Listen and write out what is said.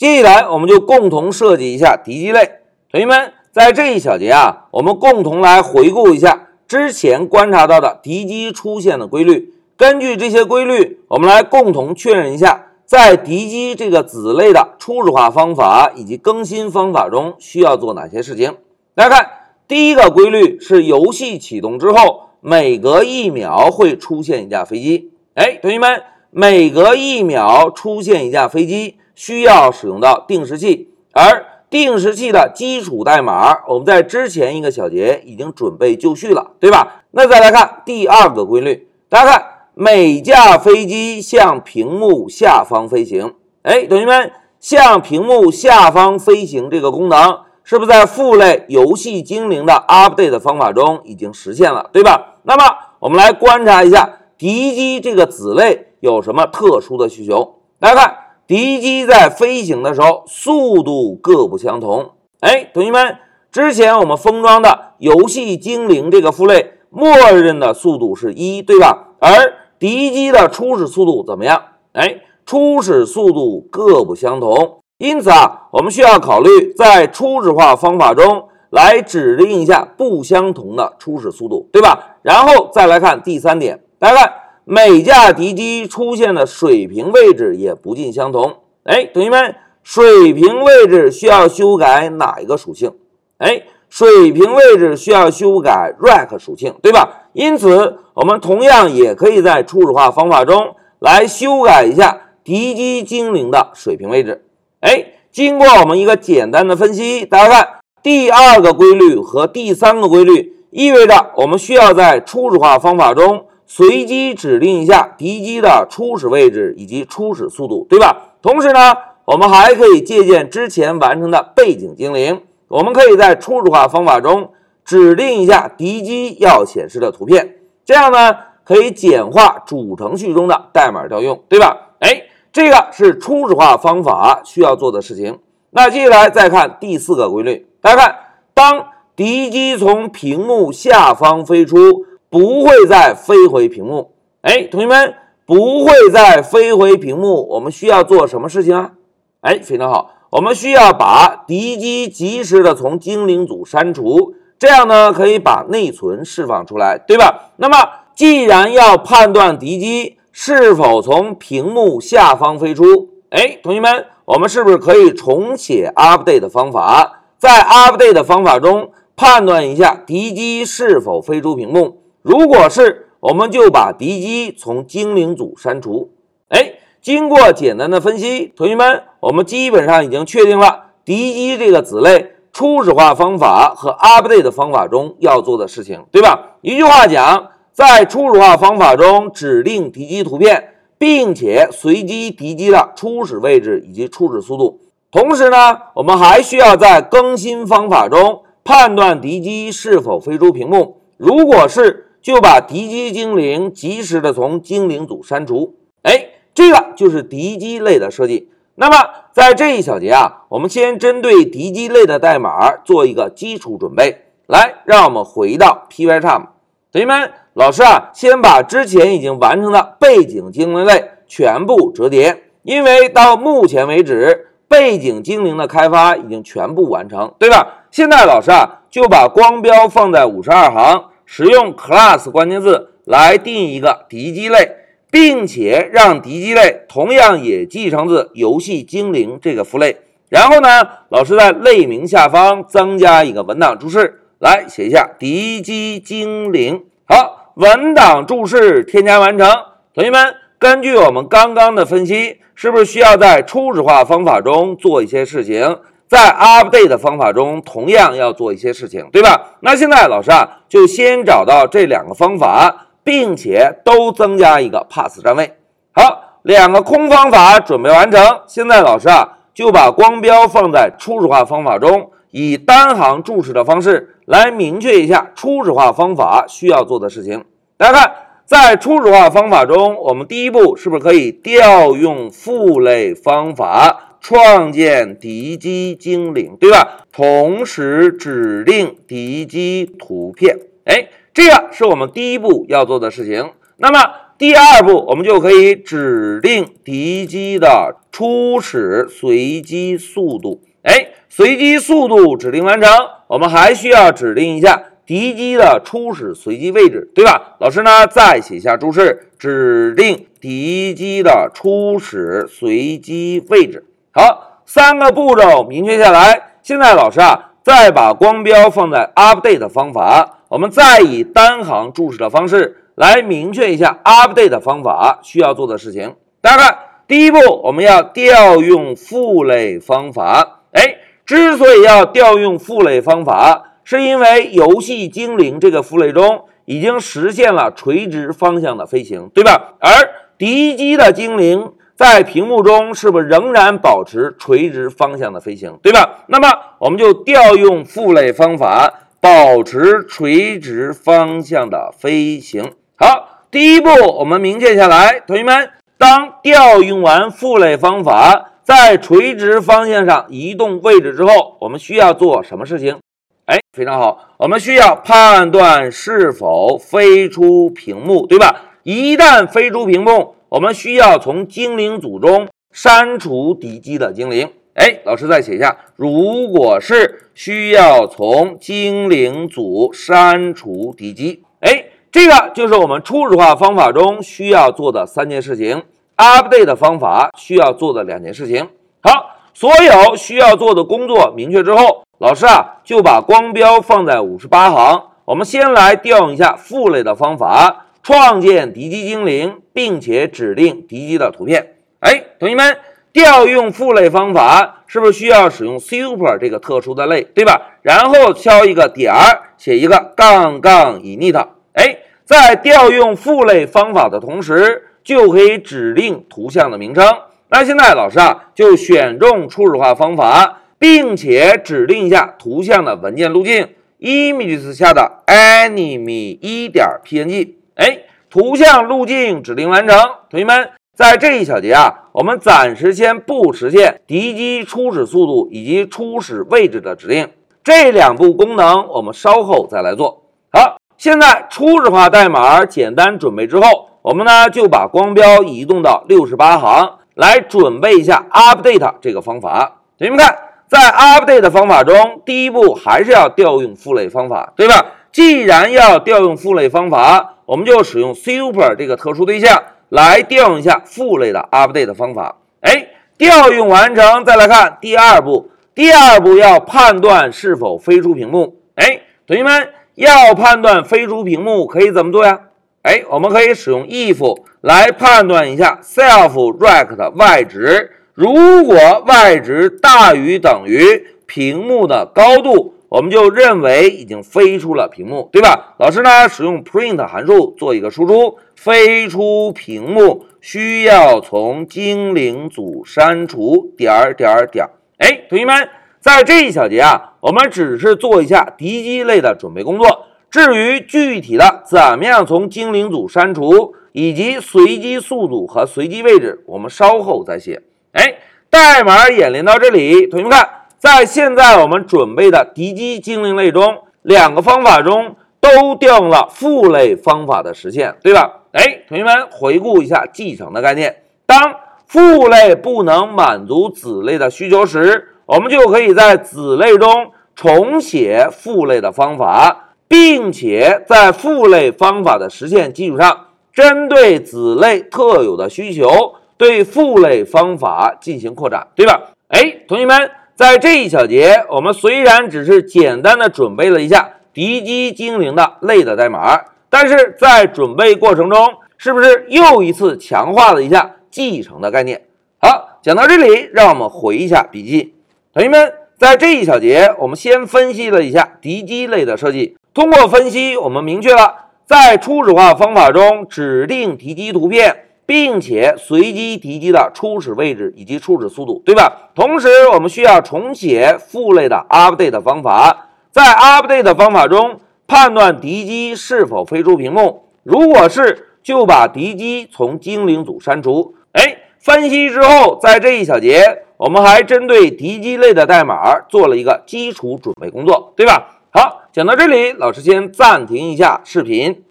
接下来我们就共同设计一下敌机类。同学们，在这一小节啊，我们共同来回顾一下之前观察到的敌机出现的规律。根据这些规律，我们来共同确认一下，在敌机这个子类的初始化方法以及更新方法中需要做哪些事情。大家看，第一个规律是游戏启动之后，每隔一秒会出现一架飞机。哎，同学们，每隔一秒出现一架飞机。需要使用到定时器，而定时器的基础代码，我们在之前一个小节已经准备就绪了，对吧？那再来看第二个规律，大家看，每架飞机向屏幕下方飞行。哎，同学们，向屏幕下方飞行这个功能，是不是在父类游戏精灵的 update 方法中已经实现了，对吧？那么我们来观察一下敌机这个子类有什么特殊的需求？大家看。敌机在飞行的时候速度各不相同。哎，同学们，之前我们封装的游戏精灵这个父类，默认的速度是一，对吧？而敌机的初始速度怎么样？哎，初始速度各不相同。因此啊，我们需要考虑在初始化方法中来指定一下不相同的初始速度，对吧？然后再来看第三点，大家看。每架敌机出现的水平位置也不尽相同。哎，同学们，水平位置需要修改哪一个属性？哎，水平位置需要修改 rack 属性，对吧？因此，我们同样也可以在初始化方法中来修改一下敌机精灵的水平位置。哎，经过我们一个简单的分析，大家看第二个规律和第三个规律，意味着我们需要在初始化方法中。随机指定一下敌机的初始位置以及初始速度，对吧？同时呢，我们还可以借鉴之前完成的背景精灵，我们可以在初始化方法中指定一下敌机要显示的图片，这样呢可以简化主程序中的代码调用，对吧？哎，这个是初始化方法需要做的事情。那接下来再看第四个规律，大家看，当敌机从屏幕下方飞出。不会再飞回屏幕，哎，同学们，不会再飞回屏幕，我们需要做什么事情啊？哎，非常好，我们需要把敌机及时的从精灵组删除，这样呢可以把内存释放出来，对吧？那么既然要判断敌机是否从屏幕下方飞出，哎，同学们，我们是不是可以重写 update 的方法，在 update 的方法中判断一下敌机是否飞出屏幕？如果是，我们就把敌机从精灵组删除。哎，经过简单的分析，同学们，我们基本上已经确定了敌机这个子类初始化方法和 update 方法中要做的事情，对吧？一句话讲，在初始化方法中指定敌机图片，并且随机敌机的初始位置以及初始速度。同时呢，我们还需要在更新方法中判断敌机是否飞出屏幕。如果是，就把敌机精灵及时的从精灵组删除，哎，这个就是敌机类的设计。那么在这一小节啊，我们先针对敌机类的代码做一个基础准备。来，让我们回到 Pycharm，同学们，老师啊，先把之前已经完成的背景精灵类全部折叠，因为到目前为止，背景精灵的开发已经全部完成，对吧？现在老师啊，就把光标放在五十二行。使用 class 关键字来定一个敌机类，并且让敌机类同样也继承自游戏精灵这个父类。然后呢，老师在类名下方增加一个文档注释，来写一下敌机精灵。好，文档注释添加完成。同学们，根据我们刚刚的分析，是不是需要在初始化方法中做一些事情？在 update 方法中，同样要做一些事情，对吧？那现在老师啊，就先找到这两个方法，并且都增加一个 pass 占位。好，两个空方法准备完成。现在老师啊，就把光标放在初始化方法中，以单行注释的方式来明确一下初始化方法需要做的事情。大家看，在初始化方法中，我们第一步是不是可以调用父类方法？创建敌机精灵，对吧？同时指定敌机图片，哎，这个是我们第一步要做的事情。那么第二步，我们就可以指定敌机的初始随机速度。哎，随机速度指定完成，我们还需要指定一下敌机的初始随机位置，对吧？老师呢，再写下注释，指定敌机的初始随机位置。好，三个步骤明确下来。现在老师啊，再把光标放在 update 方法，我们再以单行注释的方式来明确一下 update 方法需要做的事情。大家看，第一步，我们要调用父类方法。哎，之所以要调用父类方法，是因为游戏精灵这个父类中已经实现了垂直方向的飞行，对吧？而敌机的精灵在屏幕中是不是仍然保持垂直方向的飞行，对吧？那么我们就调用父类方法，保持垂直方向的飞行。好，第一步我们明确下来，同学们，当调用完父类方法。在垂直方向上移动位置之后，我们需要做什么事情？哎，非常好，我们需要判断是否飞出屏幕，对吧？一旦飞出屏幕，我们需要从精灵组中删除敌机的精灵。哎，老师再写一下，如果是需要从精灵组删除敌机，哎，这个就是我们初始化方法中需要做的三件事情。update 方法需要做的两件事情。好，所有需要做的工作明确之后，老师啊就把光标放在五十八行。我们先来调用一下父类的方法，创建敌机精灵，并且指定敌机的图片。哎，同学们，调用父类方法是不是需要使用 super 这个特殊的类，对吧？然后敲一个点儿，写一个杠杠 init。哎，在调用父类方法的同时。就可以指定图像的名称。那现在老师啊，就选中初始化方法，并且指定一下图像的文件路径，images 下的 anime 一点 png。哎，图像路径指定完成。同学们，在这一小节啊，我们暂时先不实现敌机初始速度以及初始位置的指令，这两步功能我们稍后再来做。好，现在初始化代码简单准备之后。我们呢就把光标移动到六十八行，来准备一下 update 这个方法。同学们看，在 update 方法中，第一步还是要调用父类方法，对吧？既然要调用父类方法，我们就使用 super 这个特殊对象来调用一下父类的 update 方法。哎，调用完成，再来看第二步。第二步要判断是否飞出屏幕。哎，同学们要判断飞出屏幕，可以怎么做呀？哎，我们可以使用 if 来判断一下 self rect 外值。如果外值大于等于屏幕的高度，我们就认为已经飞出了屏幕，对吧？老师呢，使用 print 函数做一个输出，飞出屏幕需要从精灵组删除点点点。哎，同学们，在这一小节啊，我们只是做一下敌机类的准备工作。至于具体的怎么样从精灵组删除，以及随机速度和随机位置，我们稍后再写。哎，代码演练到这里，同学们看，在现在我们准备的敌机精灵类中，两个方法中都调用了父类方法的实现，对吧？哎，同学们回顾一下继承的概念，当父类不能满足子类的需求时，我们就可以在子类中重写父类的方法。并且在父类方法的实现基础上，针对子类特有的需求，对父类方法进行扩展，对吧？哎，同学们，在这一小节，我们虽然只是简单的准备了一下敌机精灵的类的代码，但是在准备过程中，是不是又一次强化了一下继承的概念？好，讲到这里，让我们回一下笔记。同学们，在这一小节，我们先分析了一下敌机类的设计。通过分析，我们明确了在初始化方法中指定敌机图片，并且随机敌机的初始位置以及初始速度，对吧？同时，我们需要重写父类的 update 方法，在 update 方法中判断敌机是否飞出屏幕，如果是，就把敌机从精灵组删除。哎，分析之后，在这一小节，我们还针对敌机类的代码做了一个基础准备工作，对吧？好，讲到这里，老师先暂停一下视频。